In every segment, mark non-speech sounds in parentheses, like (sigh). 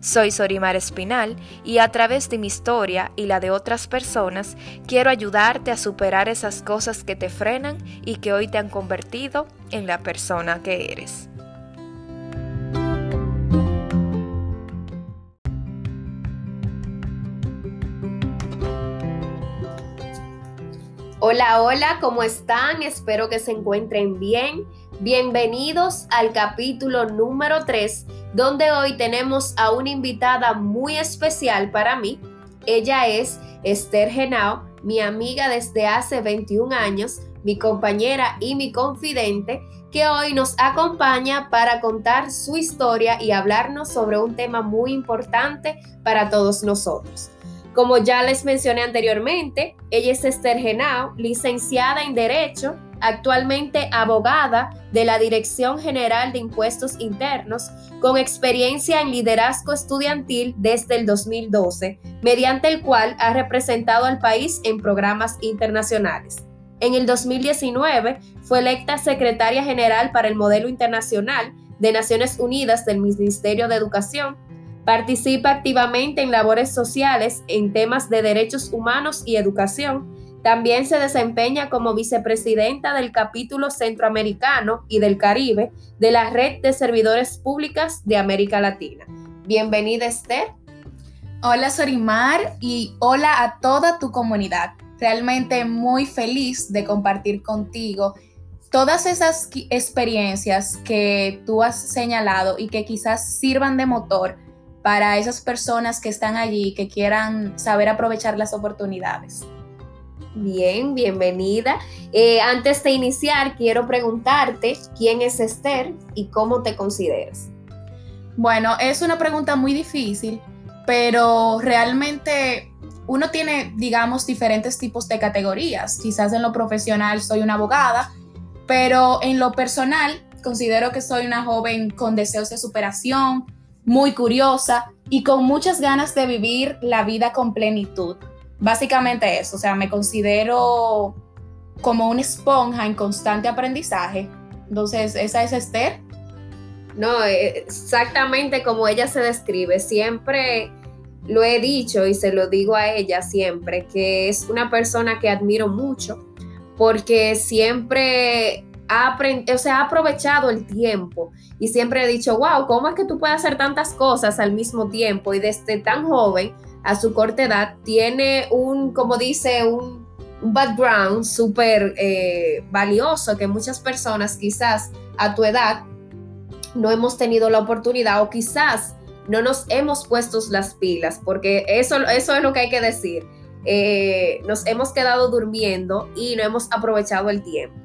Soy Sorimar Espinal y a través de mi historia y la de otras personas quiero ayudarte a superar esas cosas que te frenan y que hoy te han convertido en la persona que eres. Hola, hola, ¿cómo están? Espero que se encuentren bien. Bienvenidos al capítulo número 3 donde hoy tenemos a una invitada muy especial para mí. Ella es Esther Genao, mi amiga desde hace 21 años, mi compañera y mi confidente, que hoy nos acompaña para contar su historia y hablarnos sobre un tema muy importante para todos nosotros. Como ya les mencioné anteriormente, ella es Esther Genao, licenciada en Derecho, actualmente abogada de la Dirección General de Impuestos Internos, con experiencia en liderazgo estudiantil desde el 2012, mediante el cual ha representado al país en programas internacionales. En el 2019 fue electa secretaria general para el modelo internacional de Naciones Unidas del Ministerio de Educación. Participa activamente en labores sociales en temas de derechos humanos y educación también se desempeña como vicepresidenta del capítulo centroamericano y del Caribe de la Red de Servidores Públicas de América Latina. Bienvenida, Esther. Hola, Sorimar, y hola a toda tu comunidad. Realmente muy feliz de compartir contigo todas esas experiencias que tú has señalado y que quizás sirvan de motor para esas personas que están allí, que quieran saber aprovechar las oportunidades. Bien, bienvenida. Eh, antes de iniciar, quiero preguntarte quién es Esther y cómo te consideras. Bueno, es una pregunta muy difícil, pero realmente uno tiene, digamos, diferentes tipos de categorías. Quizás en lo profesional soy una abogada, pero en lo personal considero que soy una joven con deseos de superación, muy curiosa y con muchas ganas de vivir la vida con plenitud. Básicamente eso, o sea, me considero como una esponja en constante aprendizaje. Entonces, ¿esa es Esther? No, eh, exactamente como ella se describe. Siempre lo he dicho y se lo digo a ella siempre, que es una persona que admiro mucho porque siempre ha, o sea, ha aprovechado el tiempo y siempre he dicho, wow, ¿cómo es que tú puedes hacer tantas cosas al mismo tiempo y desde tan joven? A su corta edad, tiene un, como dice, un, background súper eh, valioso que muchas personas quizás a tu edad no hemos tenido la oportunidad o quizás no nos hemos puesto las pilas, porque eso, eso es lo que hay que decir. Eh, nos hemos quedado durmiendo y no hemos aprovechado el tiempo.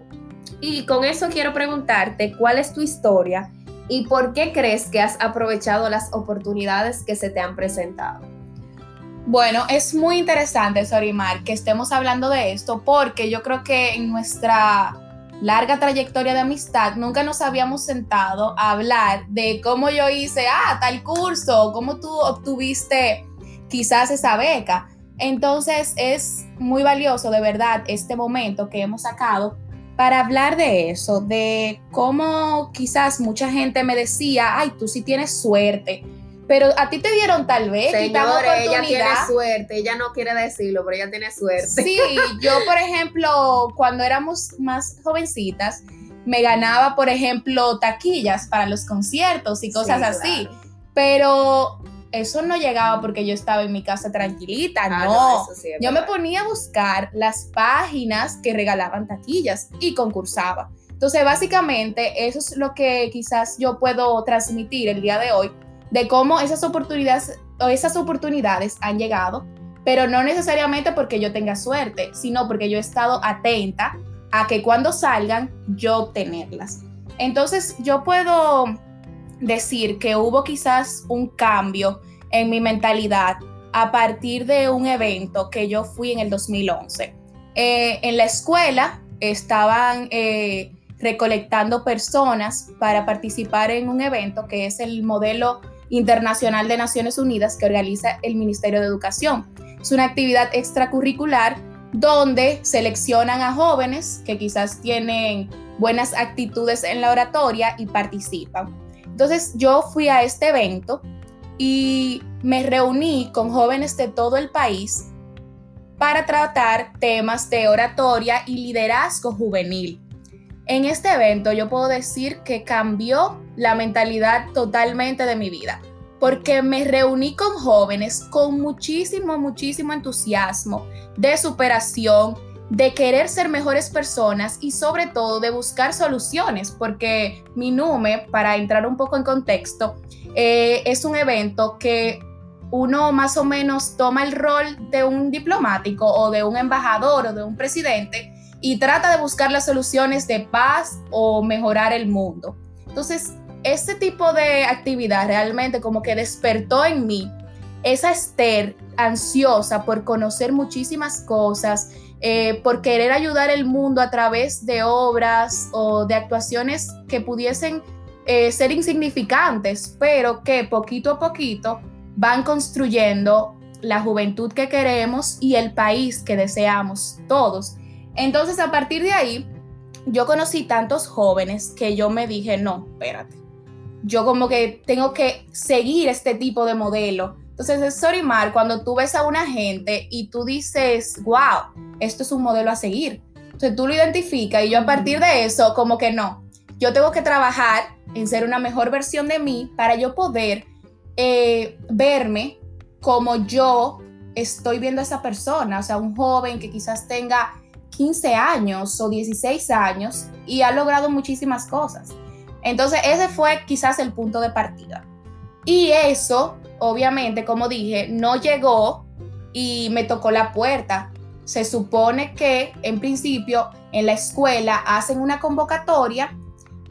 Y con eso quiero preguntarte cuál es tu historia y por qué crees que has aprovechado las oportunidades que se te han presentado. Bueno, es muy interesante, Sorimar, que estemos hablando de esto porque yo creo que en nuestra larga trayectoria de amistad nunca nos habíamos sentado a hablar de cómo yo hice, ah, tal curso, cómo tú obtuviste quizás esa beca. Entonces es muy valioso de verdad este momento que hemos sacado para hablar de eso, de cómo quizás mucha gente me decía, ay, tú sí tienes suerte pero a ti te dieron tal vez. Señores, ella tiene suerte, ella no quiere decirlo, pero ella tiene suerte. Sí, yo por ejemplo, cuando éramos más jovencitas, me ganaba, por ejemplo, taquillas para los conciertos y cosas así. Pero eso no llegaba porque yo estaba en mi casa tranquilita, ah, no. yo me ponía a buscar las páginas que regalaban taquillas y concursaba. Entonces, básicamente, eso es lo que quizás yo puedo transmitir el día de hoy de cómo esas oportunidades o esas oportunidades han llegado, pero no necesariamente porque yo tenga suerte, sino porque yo he estado atenta a que cuando salgan yo obtenerlas. Entonces yo puedo decir que hubo quizás un cambio en mi mentalidad a partir de un evento que yo fui en el 2011. Eh, en la escuela estaban eh, recolectando personas para participar en un evento que es el modelo internacional de Naciones Unidas que organiza el Ministerio de Educación. Es una actividad extracurricular donde seleccionan a jóvenes que quizás tienen buenas actitudes en la oratoria y participan. Entonces yo fui a este evento y me reuní con jóvenes de todo el país para tratar temas de oratoria y liderazgo juvenil. En este evento yo puedo decir que cambió la mentalidad totalmente de mi vida, porque me reuní con jóvenes con muchísimo, muchísimo entusiasmo de superación, de querer ser mejores personas y sobre todo de buscar soluciones, porque mi NUME, para entrar un poco en contexto, eh, es un evento que uno más o menos toma el rol de un diplomático o de un embajador o de un presidente y trata de buscar las soluciones de paz o mejorar el mundo. Entonces, este tipo de actividad realmente como que despertó en mí esa Esther ansiosa por conocer muchísimas cosas, eh, por querer ayudar el mundo a través de obras o de actuaciones que pudiesen eh, ser insignificantes, pero que poquito a poquito van construyendo la juventud que queremos y el país que deseamos todos. Entonces, a partir de ahí, yo conocí tantos jóvenes que yo me dije, no, espérate, yo como que tengo que seguir este tipo de modelo. Entonces, es Sorimar, cuando tú ves a una gente y tú dices, wow, esto es un modelo a seguir. Entonces, tú lo identificas y yo a partir de eso, como que no, yo tengo que trabajar en ser una mejor versión de mí para yo poder eh, verme como yo estoy viendo a esa persona, o sea, un joven que quizás tenga 15 años o 16 años y ha logrado muchísimas cosas. Entonces, ese fue quizás el punto de partida. Y eso, obviamente, como dije, no llegó y me tocó la puerta. Se supone que en principio en la escuela hacen una convocatoria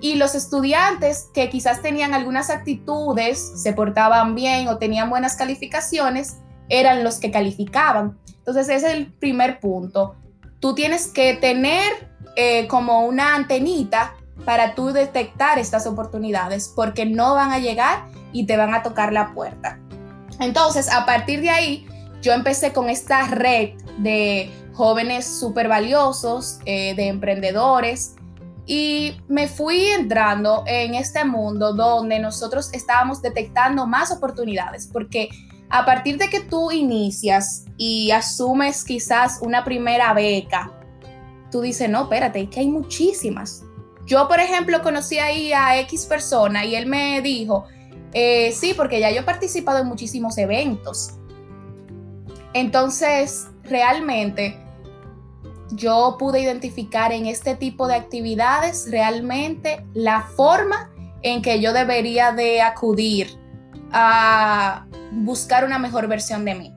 y los estudiantes que quizás tenían algunas actitudes, se portaban bien o tenían buenas calificaciones, eran los que calificaban. Entonces ese es el primer punto tú tienes que tener eh, como una antenita para tú detectar estas oportunidades, porque no van a llegar y te van a tocar la puerta. Entonces, a partir de ahí, yo empecé con esta red de jóvenes súper valiosos, eh, de emprendedores, y me fui entrando en este mundo donde nosotros estábamos detectando más oportunidades, porque a partir de que tú inicias y asumes quizás una primera beca, tú dices, no, espérate, que hay muchísimas. Yo, por ejemplo, conocí ahí a X persona y él me dijo, eh, sí, porque ya yo he participado en muchísimos eventos. Entonces, realmente, yo pude identificar en este tipo de actividades realmente la forma en que yo debería de acudir a buscar una mejor versión de mí.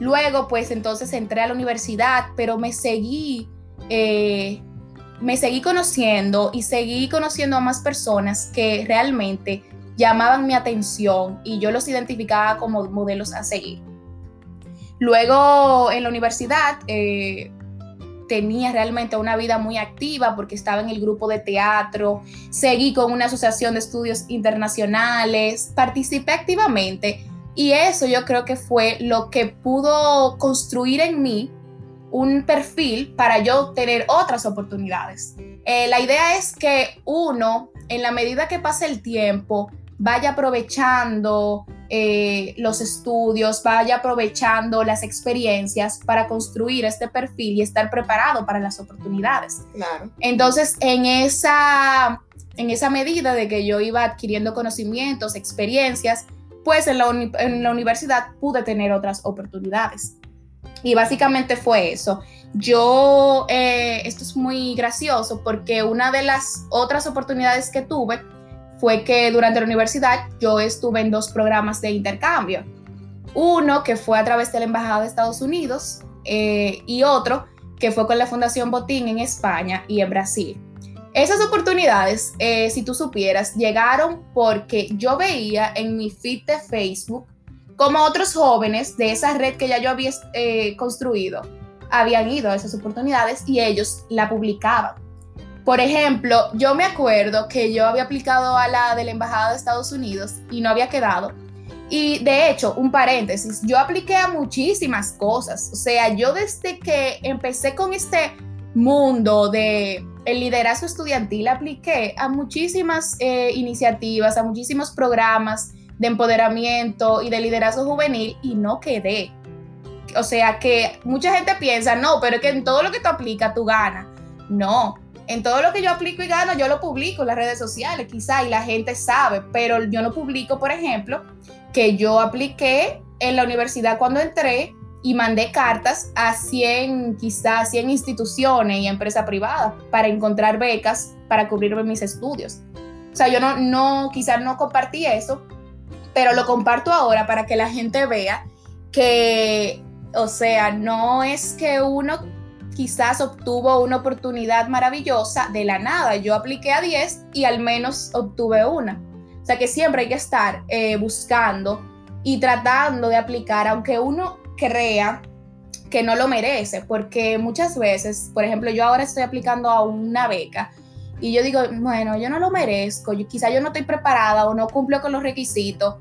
Luego, pues entonces entré a la universidad, pero me seguí, eh, me seguí conociendo y seguí conociendo a más personas que realmente llamaban mi atención y yo los identificaba como modelos a seguir. Luego en la universidad eh, tenía realmente una vida muy activa porque estaba en el grupo de teatro, seguí con una asociación de estudios internacionales, participé activamente y eso yo creo que fue lo que pudo construir en mí un perfil para yo tener otras oportunidades. Eh, la idea es que uno, en la medida que pase el tiempo, vaya aprovechando eh, los estudios, vaya aprovechando las experiencias para construir este perfil y estar preparado para las oportunidades. Claro. Entonces, en esa, en esa medida de que yo iba adquiriendo conocimientos, experiencias, pues en la, en la universidad pude tener otras oportunidades. Y básicamente fue eso. Yo, eh, esto es muy gracioso porque una de las otras oportunidades que tuve fue que durante la universidad yo estuve en dos programas de intercambio. Uno que fue a través de la Embajada de Estados Unidos eh, y otro que fue con la Fundación Botín en España y en Brasil. Esas oportunidades, eh, si tú supieras, llegaron porque yo veía en mi feed de Facebook como otros jóvenes de esa red que ya yo había eh, construido habían ido a esas oportunidades y ellos la publicaban. Por ejemplo, yo me acuerdo que yo había aplicado a la de la Embajada de Estados Unidos y no había quedado. Y de hecho, un paréntesis, yo apliqué a muchísimas cosas. O sea, yo desde que empecé con este mundo de el liderazgo estudiantil, apliqué a muchísimas eh, iniciativas, a muchísimos programas de empoderamiento y de liderazgo juvenil y no quedé. O sea que mucha gente piensa, no, pero es que en todo lo que tú aplicas tú ganas. No, en todo lo que yo aplico y gano, yo lo publico en las redes sociales, quizá, y la gente sabe, pero yo no publico, por ejemplo, que yo apliqué en la universidad cuando entré y mandé cartas a 100, quizás 100 instituciones y empresas privadas para encontrar becas para cubrirme mis estudios. O sea, yo no, no, quizás no compartí eso, pero lo comparto ahora para que la gente vea que, o sea, no es que uno quizás obtuvo una oportunidad maravillosa de la nada. Yo apliqué a 10 y al menos obtuve una. O sea que siempre hay que estar eh, buscando y tratando de aplicar, aunque uno crea que no lo merece, porque muchas veces, por ejemplo, yo ahora estoy aplicando a una beca y yo digo, bueno, yo no lo merezco, yo, quizá yo no estoy preparada o no cumplo con los requisitos,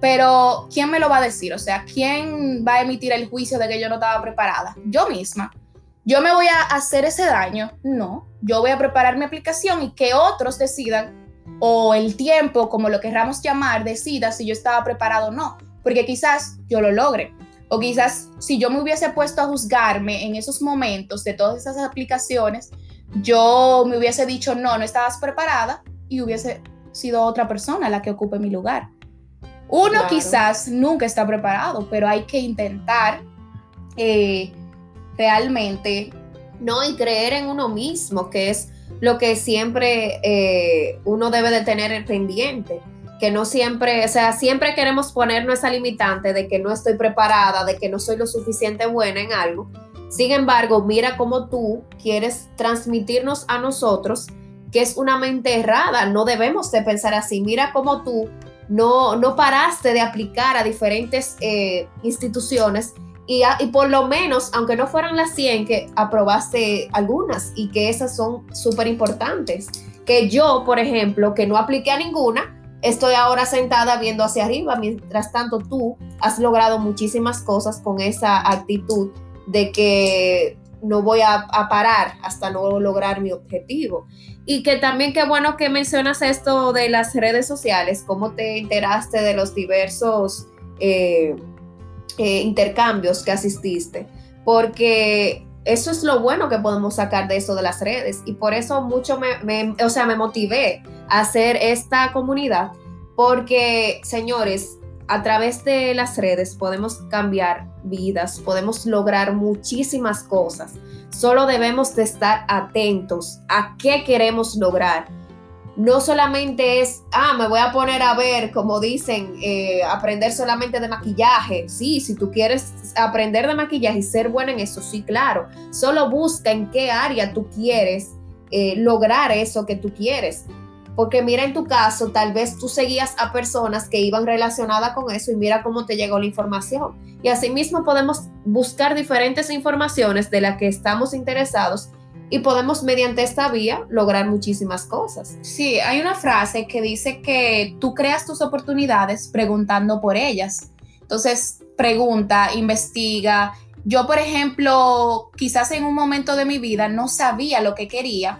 pero ¿quién me lo va a decir? O sea, ¿quién va a emitir el juicio de que yo no estaba preparada? Yo misma. ¿Yo me voy a hacer ese daño? No, yo voy a preparar mi aplicación y que otros decidan, o el tiempo, como lo querramos llamar, decida si yo estaba preparado o no, porque quizás yo lo logre. O quizás si yo me hubiese puesto a juzgarme en esos momentos de todas esas aplicaciones, yo me hubiese dicho, no, no estabas preparada y hubiese sido otra persona la que ocupe mi lugar. Uno quizás nunca está preparado, pero hay que intentar eh, realmente. No, y creer en uno mismo, que es lo que siempre eh, uno debe de tener pendiente que no siempre, o sea, siempre queremos ponernos esa limitante de que no estoy preparada, de que no soy lo suficiente buena en algo. Sin embargo, mira cómo tú quieres transmitirnos a nosotros que es una mente errada, no debemos de pensar así. Mira cómo tú no, no paraste de aplicar a diferentes eh, instituciones y, por lo menos, aunque no fueran las 100, que aprobaste algunas y que esas son súper importantes. Que yo, por ejemplo, que no apliqué a ninguna, estoy ahora sentada viendo hacia arriba, mientras tanto tú has logrado muchísimas cosas con esa actitud de que no voy a, parar hasta no lograr mi objetivo. Y que también qué bueno que mencionas esto de las redes sociales, cómo te enteraste de los diversos eh, eh, intercambios que asististe, porque eso es lo bueno que podemos sacar de eso de las redes y por eso mucho me, o sea, me motivé a hacer esta comunidad porque, señores, a través de las redes podemos cambiar vidas, podemos lograr muchísimas cosas. Solo debemos de estar atentos a qué queremos lograr. No solamente es, ah, me voy a poner a ver, como dicen, eh, aprender solamente de maquillaje. Sí, si tú quieres aprender de maquillaje y ser buena en eso, sí, claro. Solo busca en qué área tú quieres eh, lograr eso que tú quieres. Porque mira en tu caso, tal vez tú seguías a personas que iban relacionadas con eso y mira cómo te llegó la información. Y asimismo podemos buscar diferentes informaciones de las que estamos interesados y podemos mediante esta vía lograr muchísimas cosas. Sí, hay una frase que dice que tú creas tus oportunidades preguntando por ellas. Entonces, pregunta, investiga. Yo, por ejemplo, quizás en un momento de mi vida no sabía lo que quería,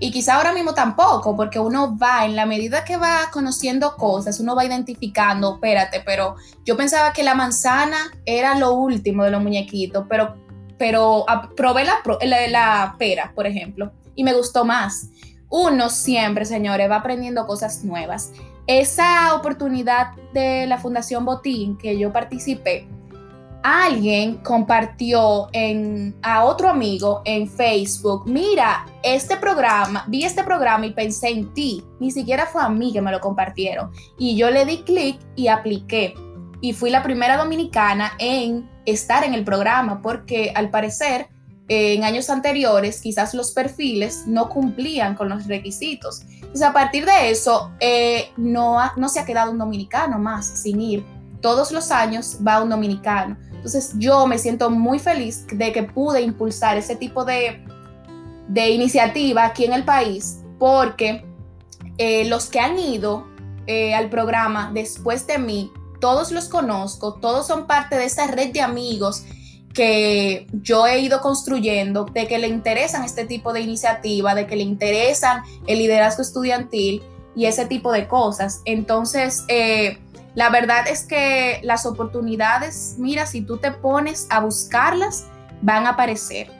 y quizá ahora mismo tampoco, porque uno va, en la medida que va conociendo cosas, uno va identificando, espérate, pero yo pensaba que la manzana era lo último de los muñequitos, pero, pero probé la, la, pera, por ejemplo, y me gustó más. Uno siempre, señores, va aprendiendo cosas nuevas. Esa oportunidad de la Fundación Botín que yo participé, alguien compartió en, a otro amigo en Facebook, mira, este programa, vi este programa y pensé en ti, ni siquiera fue a mí que me lo compartieron. Y yo le di clic y apliqué. Y fui la primera dominicana en estar en el programa porque al parecer en años anteriores quizás los perfiles no cumplían con los requisitos. Entonces a partir de eso eh, no, no se ha quedado un dominicano más sin ir todos los años va un dominicano. Entonces yo me siento muy feliz de que pude impulsar ese tipo de, de iniciativa aquí en el país porque eh, los que han ido eh, al programa después de mí, todos los conozco, todos son parte de esa red de amigos que yo he ido construyendo, de que le interesan este tipo de iniciativa, de que le interesan el liderazgo estudiantil y ese tipo de cosas. Entonces, eh, la verdad es que las oportunidades, mira, si tú te pones a buscarlas, van a aparecer.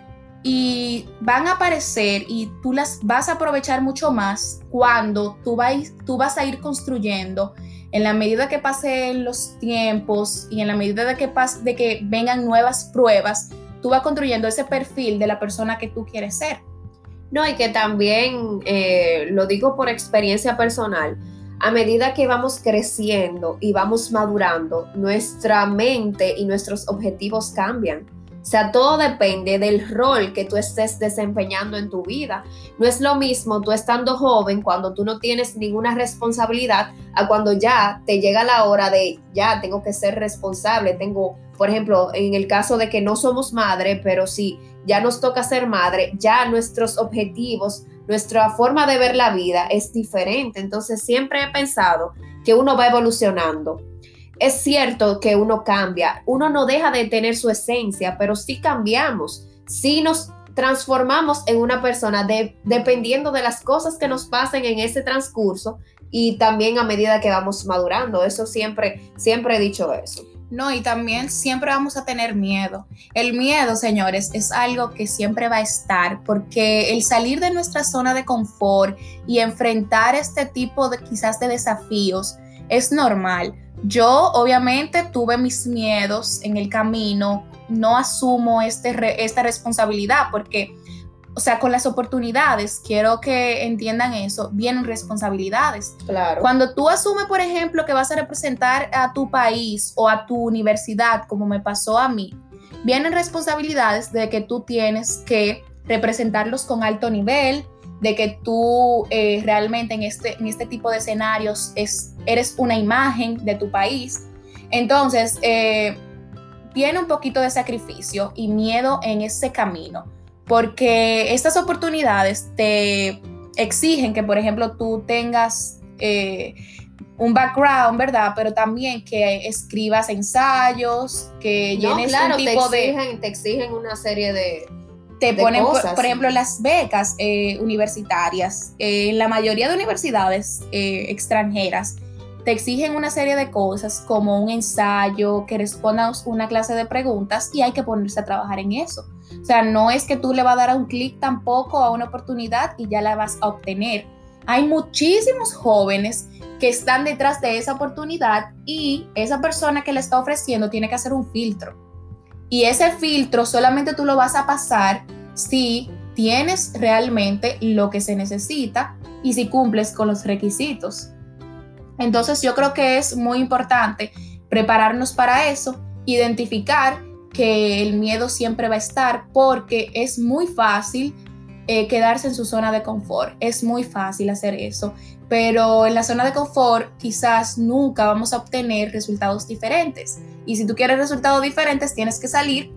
Y van a aparecer y tú las vas a aprovechar mucho más cuando tú, tú vas a ir construyendo en la medida que pasen los tiempos y en la medida de que, vengan nuevas pruebas, tú vas construyendo ese perfil de la persona que tú quieres ser. No, y que también, eh, lo digo por experiencia personal, a medida que vamos creciendo y vamos madurando, nuestra mente y nuestros objetivos cambian. O sea, todo depende del rol que tú estés desempeñando en tu vida. No es lo mismo tú estando joven cuando tú no tienes ninguna responsabilidad a cuando ya te llega la hora de ya tengo que ser responsable. Tengo, por ejemplo, en el caso de que no somos madre, pero si ya nos toca ser madre, ya nuestros objetivos, nuestra forma de ver la vida es diferente. Entonces siempre he pensado que uno va evolucionando es cierto que uno cambia, uno no deja de tener su esencia, pero sí cambiamos, sí nos transformamos en una persona dependiendo de las cosas que nos pasen en ese transcurso y también a medida que vamos madurando. Eso siempre, siempre he dicho eso. No, y también siempre vamos a tener miedo. El miedo, señores, es algo que siempre va a estar, porque el salir de nuestra zona de confort y enfrentar este tipo de quizás de desafíos es normal. Yo obviamente tuve mis miedos en el camino, no asumo este esta responsabilidad porque, o sea, con las oportunidades, quiero que entiendan eso, vienen responsabilidades. Claro. Cuando tú asumes, por ejemplo, que vas a representar a tu país o a tu universidad, como me pasó a mí, vienen responsabilidades de que tú tienes que representarlos con alto nivel, de que tú eh, realmente en este, en este tipo de escenarios es, eres una imagen de tu país. Entonces, eh, viene un poquito de sacrificio y miedo en ese camino, porque estas oportunidades te exigen que, por ejemplo, tú tengas eh, un background, ¿verdad? Pero también que escribas ensayos, que llenes un tipo de... Te exigen una serie de te ponen, por, ejemplo, las becas eh, universitarias. Eh, en la mayoría de universidades eh, extranjeras te exigen una serie de cosas como un ensayo, que respondas una clase de preguntas y hay que ponerse a trabajar en eso. O sea, no es que tú le vas a dar un clic tampoco a una oportunidad y ya la vas a obtener. Hay muchísimos jóvenes que están detrás de esa oportunidad y esa persona que le está ofreciendo tiene que hacer un filtro y ese filtro solamente tú lo vas a pasar si tienes realmente lo que se necesita y si cumples con los requisitos. Entonces yo creo que es muy importante prepararnos para eso, identificar que el miedo siempre va a estar porque es muy fácil eh, quedarse en su zona de confort. Es muy fácil hacer eso, pero en la zona de confort quizás nunca vamos a obtener resultados diferentes. Y si tú quieres resultados diferentes, tienes que salir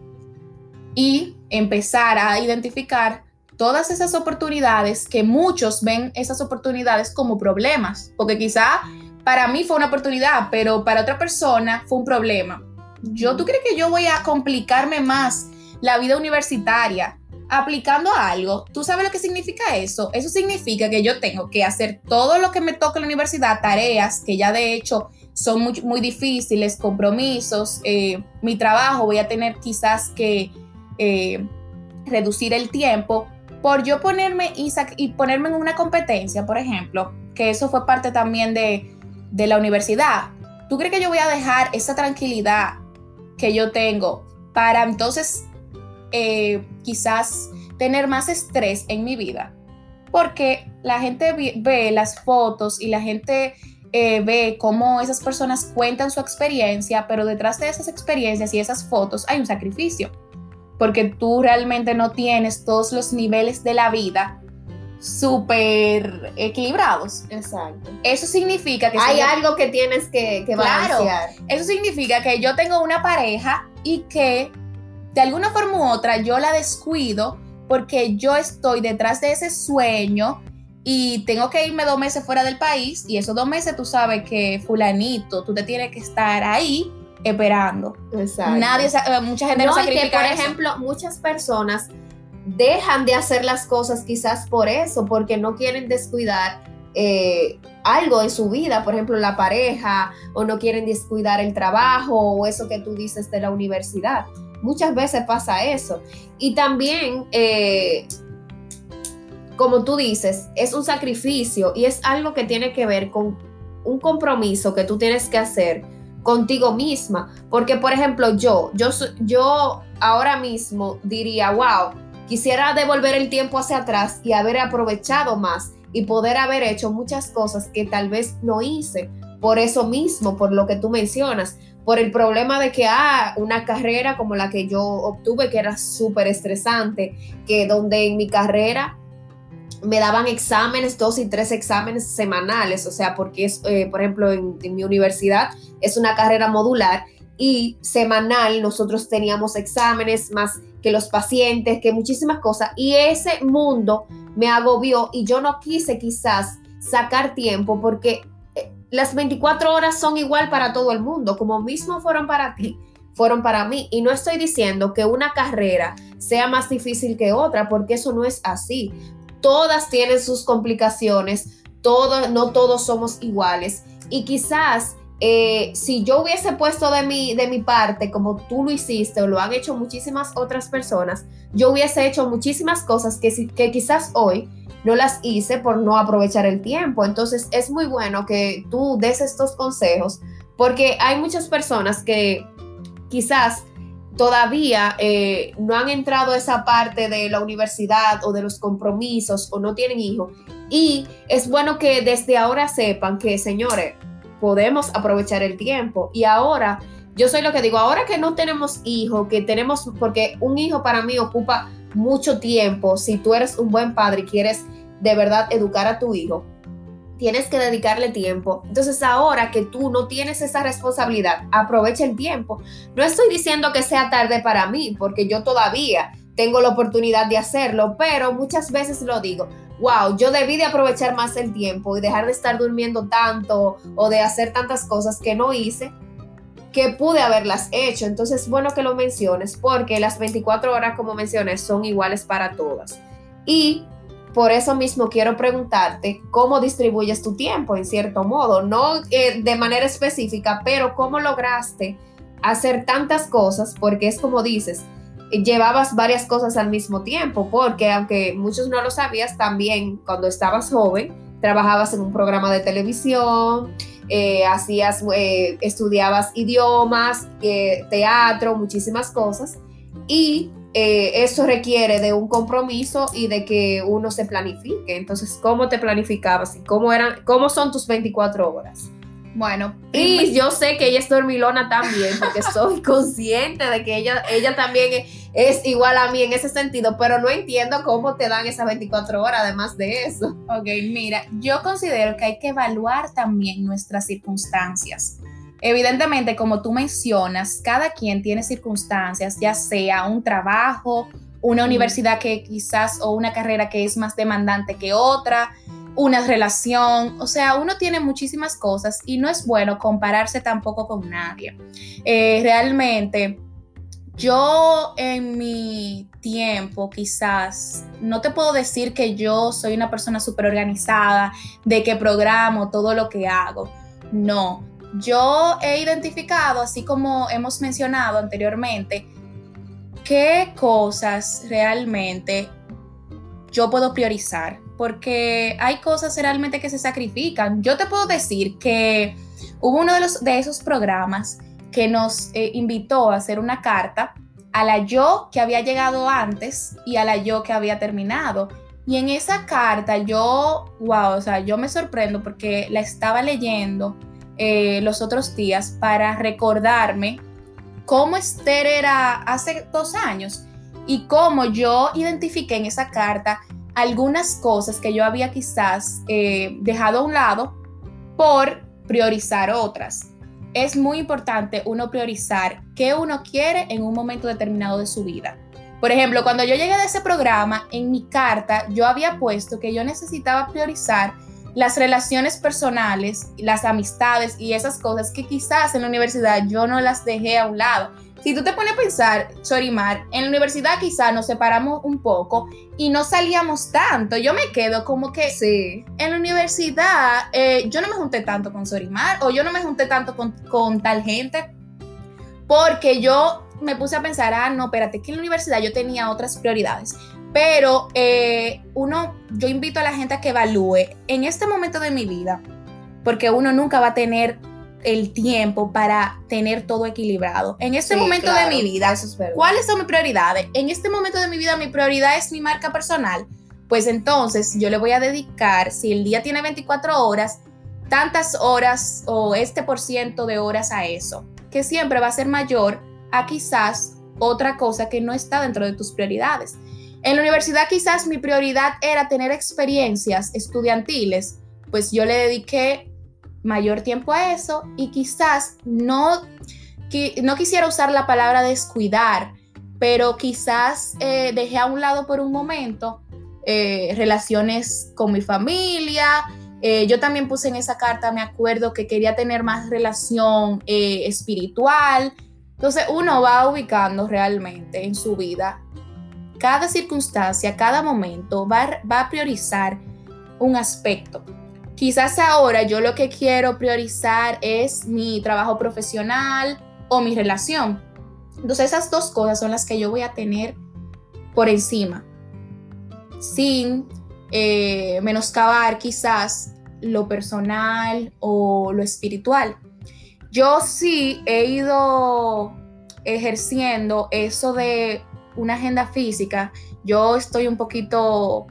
y empezar a identificar todas esas oportunidades que muchos ven esas oportunidades como problemas, porque quizá para mí fue una oportunidad, pero para otra persona fue un problema. Yo, ¿tú crees que yo voy a complicarme más la vida universitaria aplicando algo? ¿Tú sabes lo que significa eso? Eso significa que yo tengo que hacer todo lo que me toca en la universidad, tareas que ya de hecho son muy, muy difíciles, compromisos, eh, mi trabajo, voy a tener quizás que eh, reducir el tiempo por yo ponerme y, y, ponerme en una competencia, por ejemplo, que eso fue parte también de, de la universidad. ¿Tú crees que yo voy a dejar esa tranquilidad que yo tengo para entonces eh, quizás tener más estrés en mi vida? Porque la gente ve las fotos y la gente eh, ve cómo esas personas cuentan su experiencia, pero detrás de esas experiencias y esas fotos hay un sacrificio, porque tú realmente no tienes todos los niveles de la vida súper equilibrados. Exacto. Eso significa que... Hay si yo- algo que tienes que, que Claro. balancear. Eso significa que yo tengo una pareja y que de alguna forma u otra yo la descuido porque yo estoy detrás de ese sueño y tengo que irme dos meses fuera del país y esos dos meses tú sabes que fulanito, tú te tienes que estar ahí esperando. Exacto. Nadie, eh, mucha gente no, No, y que, sacrifica por eso. ejemplo, muchas personas dejan de hacer las cosas quizás por eso, porque no quieren descuidar eh, algo en su vida, por ejemplo, la pareja, o no quieren descuidar el trabajo, o eso que tú dices de la universidad. Muchas veces pasa eso. Y también, eh, como tú dices, es un sacrificio y es algo que tiene que ver con un compromiso que tú tienes que hacer contigo misma. Porque, por ejemplo, yo, yo, yo ahora mismo diría, wow, quisiera devolver el tiempo hacia atrás y haber aprovechado más y poder haber hecho muchas cosas que tal vez no hice. Por eso mismo, por lo que tú mencionas, por el problema de que, ah, una carrera como la que yo obtuve, que era súper estresante, que donde en mi carrera me daban exámenes, dos y tres exámenes semanales, o sea, porque es, eh, por ejemplo, en, en mi universidad es una carrera modular y semanal nosotros teníamos exámenes más que los pacientes, que muchísimas cosas, y ese mundo me agobió y yo no quise quizás sacar tiempo porque las 24 horas son igual para todo el mundo, como mismo fueron para ti, fueron para mí. Y no estoy diciendo que una carrera sea más difícil que otra, porque eso no es así. Todas tienen sus complicaciones, todo, no todos somos iguales. Y quizás eh, si yo hubiese puesto de mi, de mi parte, como tú lo hiciste o lo han hecho muchísimas otras personas, yo hubiese hecho muchísimas cosas que, que quizás hoy no las hice por no aprovechar el tiempo. Entonces es muy bueno que tú des estos consejos porque hay muchas personas que quizás todavía eh, no han entrado a esa parte de la universidad o de los compromisos o no tienen hijos. Y es bueno que desde ahora sepan que, señores, podemos aprovechar el tiempo. Y ahora, yo soy lo que digo, ahora que no tenemos hijos, que tenemos, porque un hijo para mí ocupa mucho tiempo, si tú eres un buen padre y quieres de verdad educar a tu hijo, tienes que dedicarle tiempo. Entonces ahora que tú no tienes esa responsabilidad, aprovecha el tiempo. No estoy diciendo que sea tarde para mí, porque yo todavía tengo la oportunidad de hacerlo, pero muchas veces lo digo, wow, yo debí de aprovechar más el tiempo y dejar de estar durmiendo tanto o de hacer tantas cosas que no hice que pude haberlas hecho. Entonces, es bueno que lo menciones porque las 24 horas, como mencioné, son iguales para todas. Y por eso mismo quiero preguntarte cómo distribuyes tu tiempo en cierto modo, no eh, de manera específica, pero cómo lograste hacer tantas cosas, porque es como dices, llevabas varias cosas al mismo tiempo, porque aunque muchos no lo sabías, también cuando estabas joven, trabajabas en un programa de televisión, eh, hacías, eh, estudiabas idiomas, eh, teatro, muchísimas cosas, y eh, eso requiere de un compromiso y de que uno se planifique. Entonces, ¿cómo te planificabas y cómo eran, cómo son tus 24 horas? Bueno, Y yo sé que ella es dormilona también, porque soy (laughs) consciente de que ella, ella también es, es igual a mí en ese sentido, pero no entiendo cómo te dan esas 24 horas además de eso. Ok, mira, yo considero que hay que evaluar también nuestras circunstancias. Evidentemente, como tú mencionas, cada quien tiene circunstancias, ya sea un trabajo, una universidad que quizás o una carrera que es más demandante que otra, una relación, o sea, uno tiene muchísimas cosas y no es bueno compararse tampoco con nadie. Eh, realmente, yo en mi tiempo quizás, no te puedo decir que yo soy una persona súper organizada, de que programo todo lo que hago. No, yo he identificado, así como hemos mencionado anteriormente, qué cosas realmente yo puedo priorizar, porque hay cosas realmente que se sacrifican. Yo te puedo decir que hubo uno de, los, de esos programas que nos eh, invitó a hacer una carta a la yo que había llegado antes y a la yo que había terminado. Y en esa carta yo, wow, o sea, yo me sorprendo porque la estaba leyendo eh, los otros días para recordarme cómo Esther era hace dos años y cómo yo identifiqué en esa carta algunas cosas que yo había quizás eh, dejado a un lado por priorizar otras. Es muy importante uno priorizar qué uno quiere en un momento determinado de su vida. Por ejemplo, cuando yo llegué de ese programa, en mi carta yo había puesto que yo necesitaba priorizar las relaciones personales, las amistades y esas cosas que quizás en la universidad yo no las dejé a un lado si tú te pones a pensar, Sorimar, en la universidad quizás nos separamos un poco y no salíamos tanto. Yo me quedo como que sí. en la universidad eh, yo no me junté tanto con Sorimar o yo no me junté tanto con, tal gente porque yo me puse a pensar, ah, no, espérate, que en la universidad yo tenía otras prioridades. Pero eh, uno, yo invito a la gente a que evalúe en este momento de mi vida, porque uno nunca va a tener el tiempo para tener todo equilibrado. En este momento de mi vida, ¿cuáles son mis prioridades? En este momento de mi vida, mi prioridad es mi marca personal. Pues entonces yo le voy a dedicar, si el día tiene 24 horas, tantas horas o este por ciento de horas a eso, que siempre va a ser mayor a quizás otra cosa que no está dentro de tus prioridades. En la universidad quizás mi prioridad era tener experiencias estudiantiles, pues yo le dediqué mayor tiempo a eso y quizás no, no quisiera usar la palabra descuidar, pero quizás eh, dejé a un lado por un momento eh, relaciones con mi familia. Eh, yo también puse en esa carta, me acuerdo que quería tener más relación espiritual. Entonces uno va ubicando realmente en su vida cada circunstancia, cada momento, va, va a priorizar un aspecto. Quizás ahora yo lo que quiero priorizar es mi trabajo profesional o mi relación. Entonces esas dos cosas son las que yo voy a tener por encima, sin eh, menoscabar quizás lo personal o lo espiritual. Yo sí he ido ejerciendo eso de una agenda física. Yo estoy un poquito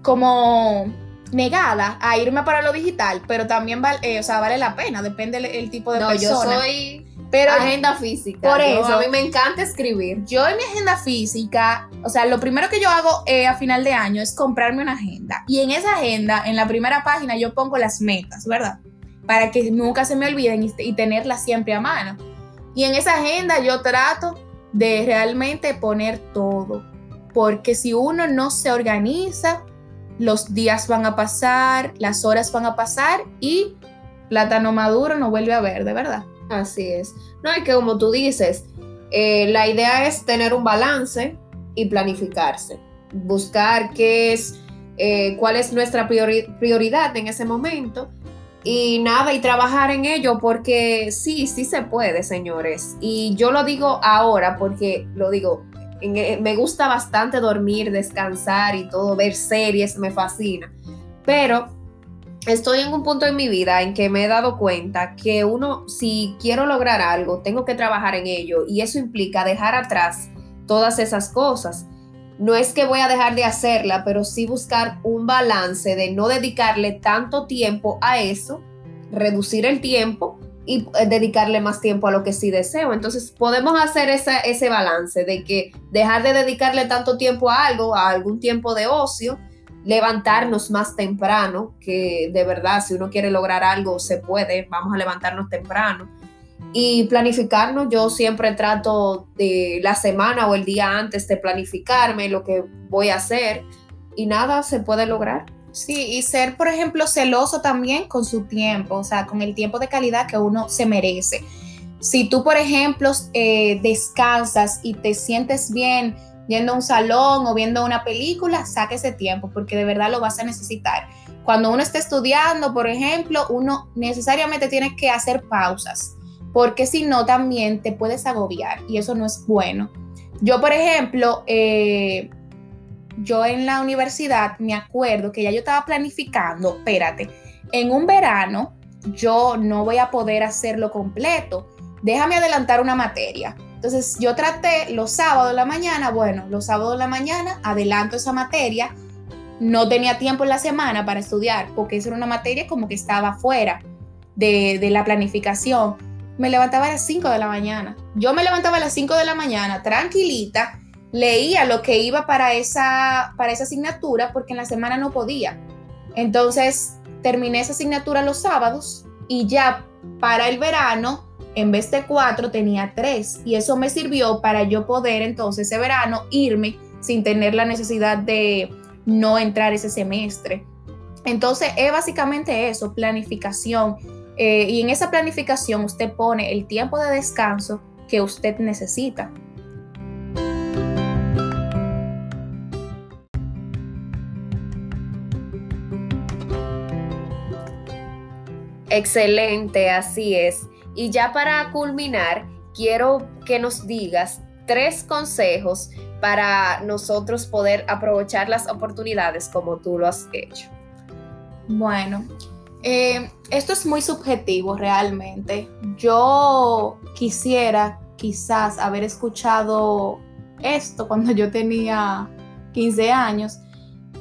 como negada a irme para lo digital, pero también vale, eh, o sea, vale la pena, depende el, tipo de no, persona. Yo soy pero agenda física. Por eso. A mí me encanta escribir. Yo en mi agenda física, o sea, lo primero que yo hago eh, a final de año es comprarme una agenda. Y en esa agenda, en la primera página, yo pongo las metas, ¿verdad? Para que nunca se me olviden y, y tenerlas siempre a mano. Y en esa agenda yo trato de realmente poner todo. Porque si uno no se organiza, los días van a pasar, las horas van a pasar y plátano maduro no vuelve a ver, de verdad. Así es. No, es que como tú dices, eh, la idea es tener un balance y planificarse, buscar qué es, eh, cuál es nuestra prioridad en ese momento y nada, y trabajar en ello porque sí, sí se puede, señores. Y yo lo digo ahora porque lo digo, eh, me gusta bastante dormir, descansar y todo, ver series, me fascina. Pero estoy en un punto en mi vida en que me he dado cuenta que uno, si quiero lograr algo, tengo que trabajar en ello y eso implica dejar atrás todas esas cosas. No es que voy a dejar de hacerla, pero sí buscar un balance de no dedicarle tanto tiempo a eso, reducir el tiempo y eh, dedicarle más tiempo a lo que sí deseo. Entonces podemos hacer ese balance de que dejar de dedicarle tanto tiempo a algo, a algún tiempo de ocio, levantarnos más temprano, que de verdad si uno quiere lograr algo se puede, vamos a levantarnos temprano. Y planificarnos, yo siempre trato de la semana o el día antes de planificarme lo que voy a hacer y nada se puede lograr. Sí, y ser, por ejemplo, celoso también con su tiempo, o sea, con el tiempo de calidad que uno se merece. Si tú, por ejemplo, eh, descansas y te sientes bien yendo a un salón o viendo una película, saque ese tiempo porque de verdad lo vas a necesitar. Cuando uno está estudiando, por ejemplo, uno necesariamente tiene que hacer pausas porque si no también te puedes agobiar y eso no es bueno. Yo, por ejemplo, eh, yo en la universidad me acuerdo que ya yo estaba planificando, espérate, en un verano yo no voy a poder hacerlo completo, déjame adelantar una materia. Entonces yo traté los sábados de la mañana, bueno, los sábados de la mañana adelanto esa materia, no tenía tiempo en la semana para estudiar, porque esa era una materia como que estaba fuera de, de la planificación. Me levantaba a las 5 de la mañana. Yo me levantaba a las 5 de la mañana, tranquilita, leía lo que iba para esa, para esa asignatura porque en la semana no podía. Entonces terminé esa asignatura los sábados y ya para el verano, en vez de cuatro, tenía tres. Y eso me sirvió para yo poder entonces ese verano irme sin tener la necesidad de no entrar ese semestre. Entonces es básicamente eso, planificación. Eh, y en esa planificación usted pone el tiempo de descanso que usted necesita. Excelente, así es. Y ya para culminar, quiero que nos digas tres consejos para nosotros poder aprovechar las oportunidades como tú lo has hecho. Bueno, eh, esto es muy subjetivo realmente. Yo quisiera quizás haber escuchado esto cuando yo tenía 15 años,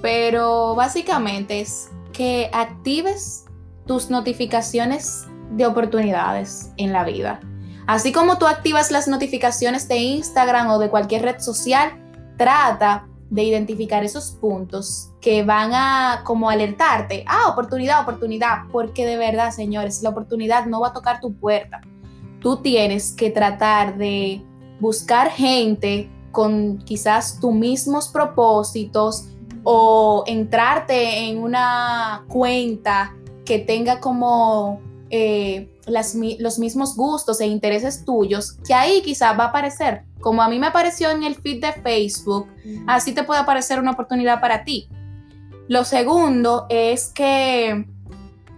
pero básicamente es que actives tus notificaciones de oportunidades en la vida. Así como tú activas las notificaciones de Instagram o de cualquier red social, trata de identificar esos puntos que van a como alertarte, ah, oportunidad, oportunidad, porque de verdad, señores, la oportunidad no va a tocar tu puerta. Tú tienes que tratar de buscar gente con quizás tus mismos propósitos o entrarte en una cuenta que tenga como eh, los mismos gustos e intereses tuyos, que ahí quizá va a aparecer, como a mí me apareció en el feed de Facebook, así te puede aparecer una oportunidad para ti. Lo segundo es que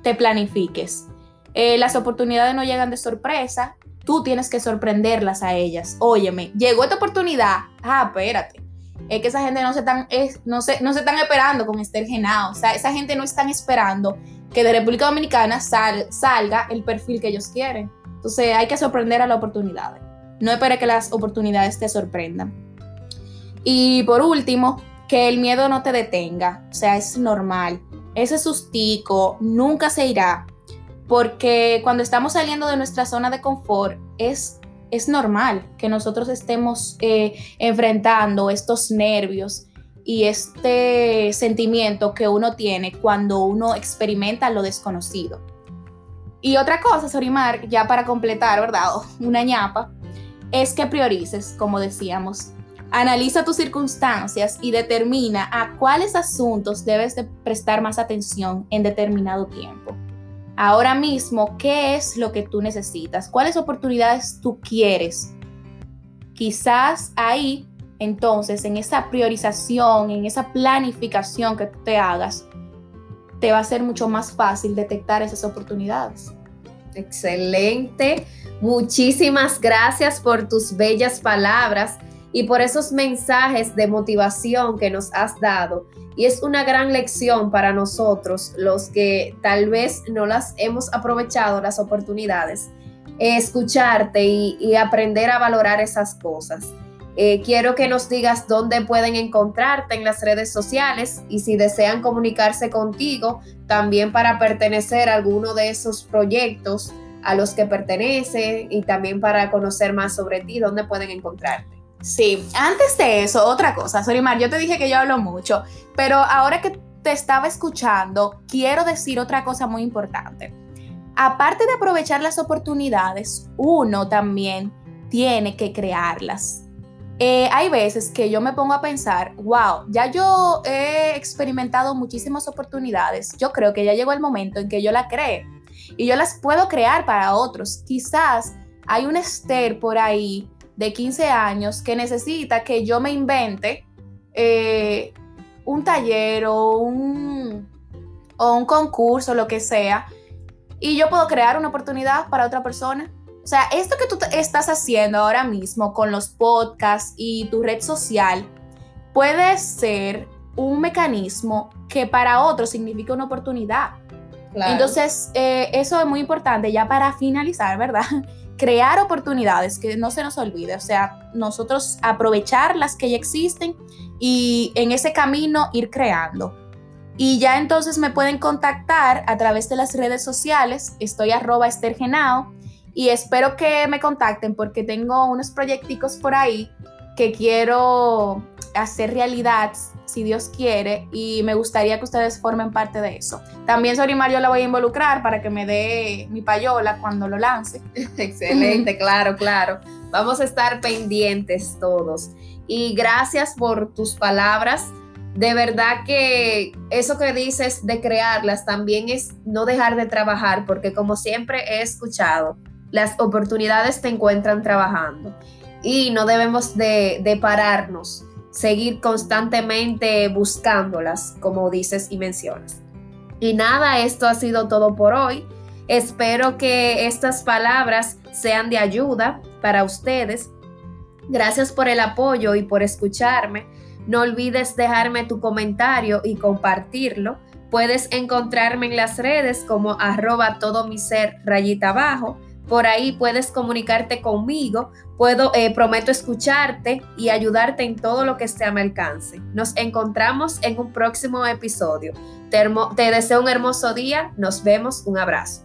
te planifiques. Eh, las oportunidades no llegan de sorpresa, tú tienes que sorprenderlas a ellas. Óyeme, llegó esta oportunidad, ah, espérate. Es que esa gente no se están, no se, no se están esperando con Esther Genao. O sea, esa gente no están esperando que de República Dominicana salga el perfil que ellos quieren. Entonces hay que sorprender a las oportunidades. No espere que las oportunidades te sorprendan. Y por último, que el miedo no te detenga. O sea, es normal. Ese sustico nunca se irá. Porque cuando estamos saliendo de nuestra zona de confort, es, es normal que nosotros estemos eh, enfrentando estos nervios, y este sentimiento que uno tiene cuando uno experimenta lo desconocido. Y otra cosa, Sorimar, ya para completar, ¿verdad? (laughs) Una ñapa, es que priorices, como decíamos. Analiza tus circunstancias y determina a cuáles asuntos debes de prestar más atención en determinado tiempo. Ahora mismo, ¿qué es lo que tú necesitas? ¿Cuáles oportunidades tú quieres? Quizás ahí entonces, en esa priorización, en esa planificación que tú te hagas, te va a ser mucho más fácil detectar esas oportunidades. Excelente. Muchísimas gracias por tus bellas palabras y por esos mensajes de motivación que nos has dado. Y es una gran lección para nosotros, los que tal vez no las hemos aprovechado, las oportunidades, escucharte y, y aprender a valorar esas cosas. Eh, quiero que nos digas dónde pueden encontrarte en las redes sociales y si desean comunicarse contigo también para pertenecer a alguno de esos proyectos a los que pertenece y también para conocer más sobre ti, dónde pueden encontrarte. Sí, antes de eso, otra cosa, Sorimar, yo te dije que yo hablo mucho, pero ahora que te estaba escuchando, quiero decir otra cosa muy importante. Aparte de aprovechar las oportunidades, uno también tiene que crearlas eh, hay veces que yo me pongo a pensar, wow, ya yo he experimentado muchísimas oportunidades, yo creo que ya llegó el momento en que yo la cree y yo las puedo crear para otros. Quizás hay un Esther por ahí de 15 años que necesita que yo me invente eh, un taller o un, o un concurso, lo que sea, y yo puedo crear una oportunidad para otra persona. O sea, esto que tú estás haciendo ahora mismo con los podcasts y tu red social puede ser un mecanismo que para otros significa una oportunidad. Entonces, eh, eso es muy importante ya para finalizar, ¿verdad? (laughs) Crear oportunidades, que no se nos olvide, o sea, nosotros aprovechar las que ya existen y en ese camino ir creando. Y ya entonces me pueden contactar a través de las redes sociales, estoy arroba estergenao y espero que me contacten porque tengo unos proyecticos por ahí que quiero hacer realidad si Dios quiere, y me gustaría que ustedes formen parte de eso. También Sorimar yo la voy a involucrar para que me dé mi payola cuando lo lance. (laughs) Excelente, (laughs) claro, claro. Vamos a estar pendientes todos. Y gracias por tus palabras. De verdad que eso que dices de crearlas también es no dejar de trabajar, porque como siempre he escuchado, las oportunidades te encuentran trabajando y no debemos de, de pararnos seguir constantemente buscándolas, como dices y mencionas. Y nada, esto ha sido todo por hoy. Espero que estas palabras sean de ayuda para ustedes. Gracias por el apoyo y por escucharme. No olvides dejarme tu comentario y compartirlo. Puedes encontrarme en las redes como arroba todo mi ser rayita abajo por ahí puedes comunicarte conmigo, puedo, eh, prometo escucharte y ayudarte en todo lo que esté a mi alcance. Nos encontramos en un próximo episodio. te deseo un hermoso día, nos vemos, un abrazo.